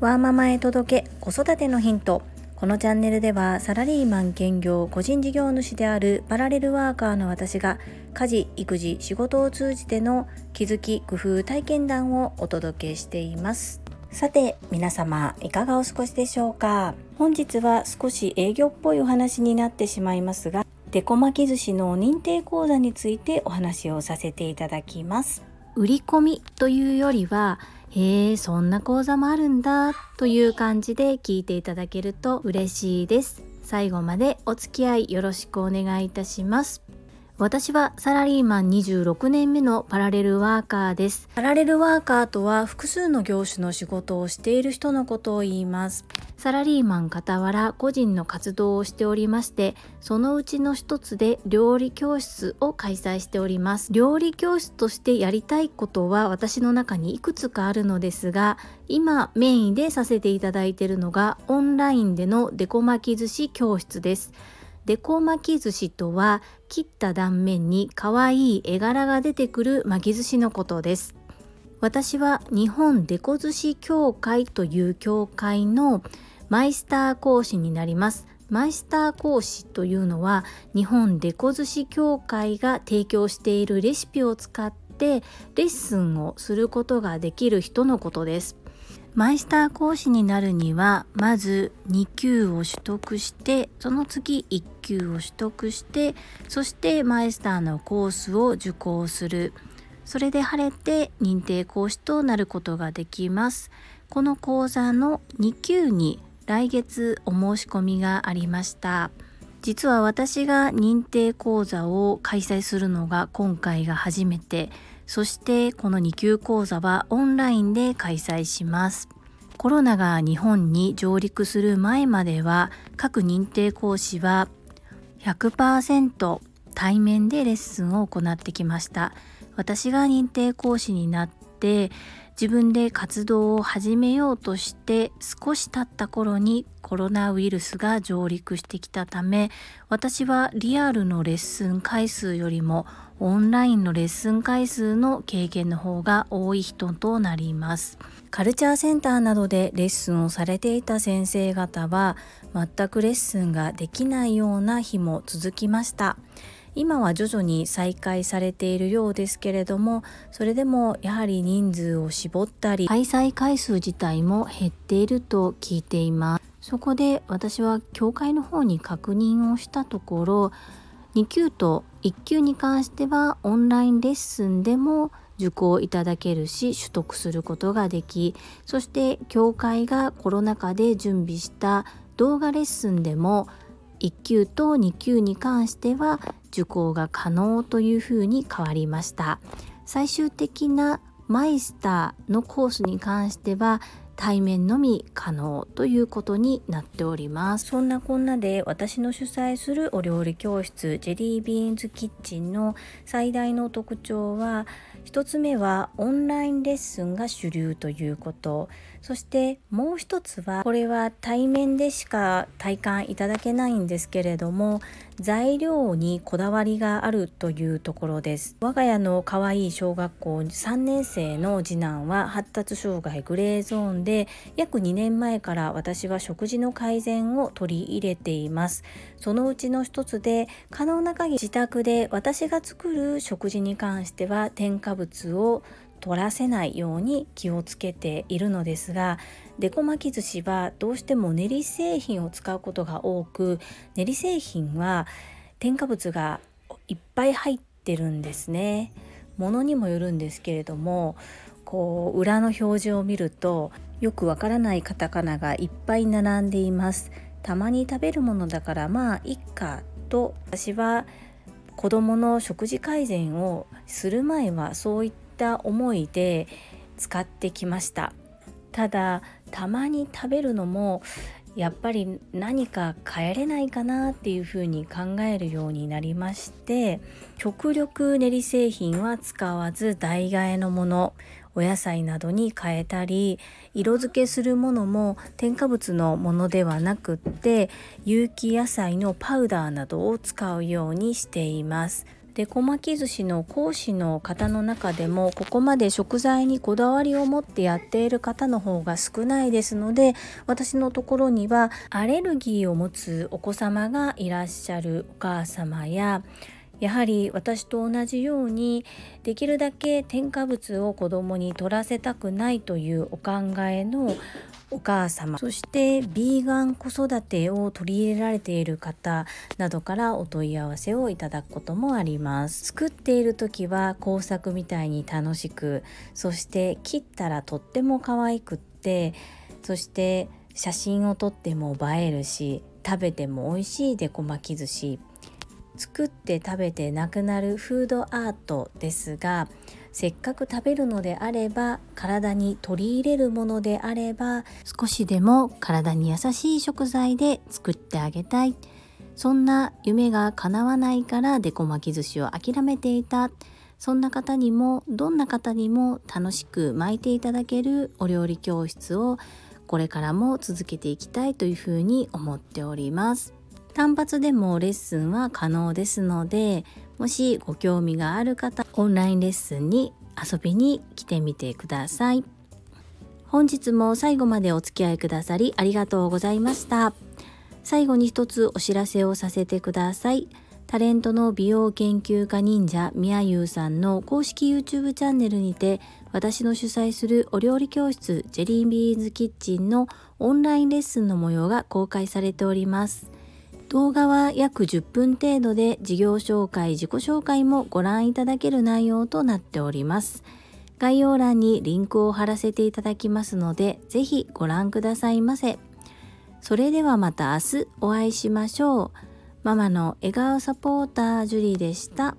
ワーママへ届け子育てのヒント。このチャンネルではサラリーマン兼業個人事業主であるパラレルワーカーの私が家事育児仕事を通じての気づき工夫体験談をお届けしています。さて皆様いかがお過ごしでしょうか？本日は少し営業っぽいお話になってしまいますがデコ巻き寿司の認定講座についてお話をさせていただきます。売り込みというよりはへえそんな講座もあるんだという感じで聞いていただけると嬉しいです。最後までお付き合いよろしくお願いいたします。私はサラリーマン26年目のパラレルワーカーです。パラレルワーカーとは複数の業種の仕事をしている人のことを言います。サラリーマン傍ら個人の活動をしておりまして、そのうちの一つで料理教室を開催しております。料理教室としてやりたいことは私の中にいくつかあるのですが、今メインでさせていただいているのがオンラインでのデコ巻き寿司教室です。デコ巻き寿司とは切った断面に可愛い絵柄が出てくる巻き寿司のことです。私は日本デコ寿司協会という協会のマイスター講師になります。マイスター講師というのは日本デコ寿司協会が提供しているレシピを使ってレッスンをすることができる人のことです。マイスター講師になるにはまず2級を取得してその次1級を取得してそしてマイスターのコースを受講する。それで晴れて認定講師となることができます。この講座の2級に来月お申し込みがありました。実は私が認定講座を開催するのが今回が初めて。そしてこの2級講座はオンラインで開催します。コロナが日本に上陸する前までは各認定講師は100%対面でレッスンを行ってきました。私が認定講師になって自分で活動を始めようとして少し経った頃にコロナウイルスが上陸してきたため私はリアルのレッスン回数よりもオンラインのレッスン回数の経験の方が多い人となります。カルチャーセンターなどでレッスンをされていた先生方は全くレッスンができないような日も続きました。今は徐々に再開されているようですけれどもそれでもやはり人数を絞ったり開催回数自体も減っていると聞いています。そこで私は教会の方に確認をしたところ2級と1級に関してはオンラインレッスンでも受講いただけるし取得することができそして教会がコロナ禍で準備した動画レッスンでも1級と2級に関しては受講が可能というふうに変わりました。最終的なマイスターのコースに関しては対面のみ可能ということになっております。そんなこんなで私の主催するお料理教室ジェリービーンズキッチンの最大の特徴は1つ目はオンラインレッスンが主流ということ。そしてもう一つはこれは対面でしか体感いただけないんですけれども材料にこだわりがあるというところです。我が家の可愛い小学校3年生の次男は発達障害グレーゾーンで約2年前から私は食事の改善を取り入れています。そのうちの一つで可能な限り自宅で私が作る食事に関しては添加物を取らせないように気をつけているのですがデコ巻き寿司はどうしても練り製品を使うことが多く練り製品は添加物がいっぱい入ってるんですね。ものにもよるんですけれどもこう裏の表示を見るとよくわからないカタカナがいっぱい並んでいます。たまに食べるものだからまあいっかと私は子供の食事改善をする前はそういったった思いで使ってきました。ただたまに食べるのもやっぱり何か変えれないかなっていうふうに考えるようになりまして極力練り製品は使わず代替えのものお野菜などに変えたり色付けするものも添加物のものではなくって有機野菜のパウダーなどを使うようにしています。で小巻寿司の講師の方の中でもここまで食材にこだわりを持ってやっている方の方が少ないですので私のところにはアレルギーを持つお子様がいらっしゃるお母様ややはり私と同じようにできるだけ添加物を子供に取らせたくないというお考えのお母様。そしてビーガン子育てを取り入れられている方などからお問い合わせをいただくこともあります。作っている時は工作みたいに楽しくそして切ったらとっても可愛くってそして写真を撮っても映えるし食べても美味しいでこ巻き寿司。作って食べてなくなるフードアートですがせっかく食べるのであれば体に取り入れるものであれば少しでも体に優しい食材で作ってあげたい。そんな夢が叶わないからデコ巻き寿司を諦めていた。そんな方にもどんな方にも楽しく巻いていただけるお料理教室をこれからも続けていきたいというふうに思っております。単発でもレッスンは可能ですのでもしご興味がある方オンラインレッスンに遊びに来てみてください。本日も最後までお付き合いくださりありがとうございました。最後に一つお知らせをさせてください。タレントの美容研究家忍者みやゆうさんの公式 YouTube チャンネルにて私の主催するお料理教室ジェリービーンズキッチンのオンラインレッスンの模様が公開されております。動画は約10分程度で事業紹介、自己紹介もご覧いただける内容となっております。概要欄にリンクを貼らせていただきますので、ぜひご覧くださいませ。それではまた明日お会いしましょう。ママの笑顔サポータージュリーでした。